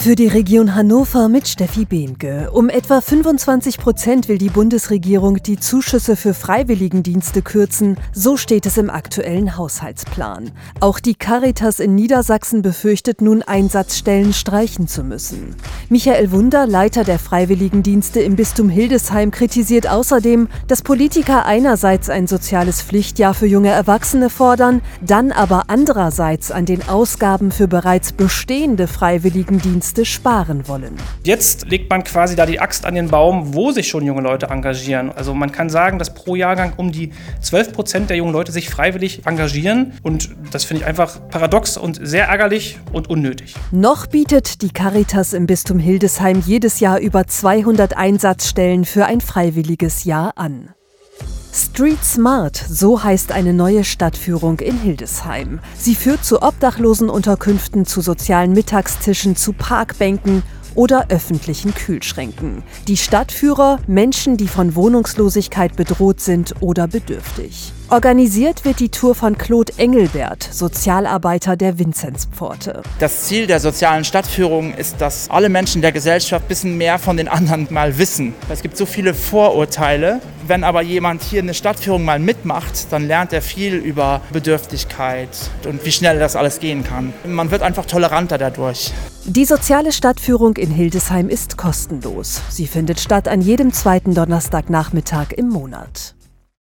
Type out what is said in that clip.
Für die Region Hannover mit Steffi Behnke. Um etwa 25 Prozent will die Bundesregierung die Zuschüsse für Freiwilligendienste kürzen. So steht es im aktuellen Haushaltsplan. Auch die Caritas in Niedersachsen befürchtet nun Einsatzstellen streichen zu müssen. Michael Wunder, Leiter der Freiwilligendienste im Bistum Hildesheim, kritisiert außerdem, dass Politiker einerseits ein soziales Pflichtjahr für junge Erwachsene fordern, dann aber andererseits an den Ausgaben für bereits bestehende Freiwilligendienste Dienste sparen wollen. Jetzt legt man quasi da die Axt an den Baum, wo sich schon junge Leute engagieren. Also man kann sagen, dass pro Jahrgang um die 12 Prozent der jungen Leute sich freiwillig engagieren. Und das finde ich einfach paradox und sehr ärgerlich und unnötig. Noch bietet die Caritas im Bistum Hildesheim jedes Jahr über 200 Einsatzstellen für ein freiwilliges Jahr an. Street Smart, so heißt eine neue Stadtführung in Hildesheim. Sie führt zu Obdachlosenunterkünften, zu sozialen Mittagstischen, zu Parkbänken oder öffentlichen Kühlschränken. Die Stadtführer Menschen, die von Wohnungslosigkeit bedroht sind oder bedürftig. Organisiert wird die Tour von Claude Engelbert, Sozialarbeiter der Vinzenzpforte. Das Ziel der sozialen Stadtführung ist, dass alle Menschen der Gesellschaft ein bisschen mehr von den anderen mal wissen. Es gibt so viele Vorurteile. Wenn aber jemand hier eine Stadtführung mal mitmacht, dann lernt er viel über Bedürftigkeit und wie schnell das alles gehen kann. Man wird einfach toleranter dadurch. Die soziale Stadtführung in Hildesheim ist kostenlos. Sie findet statt an jedem zweiten Donnerstagnachmittag im Monat.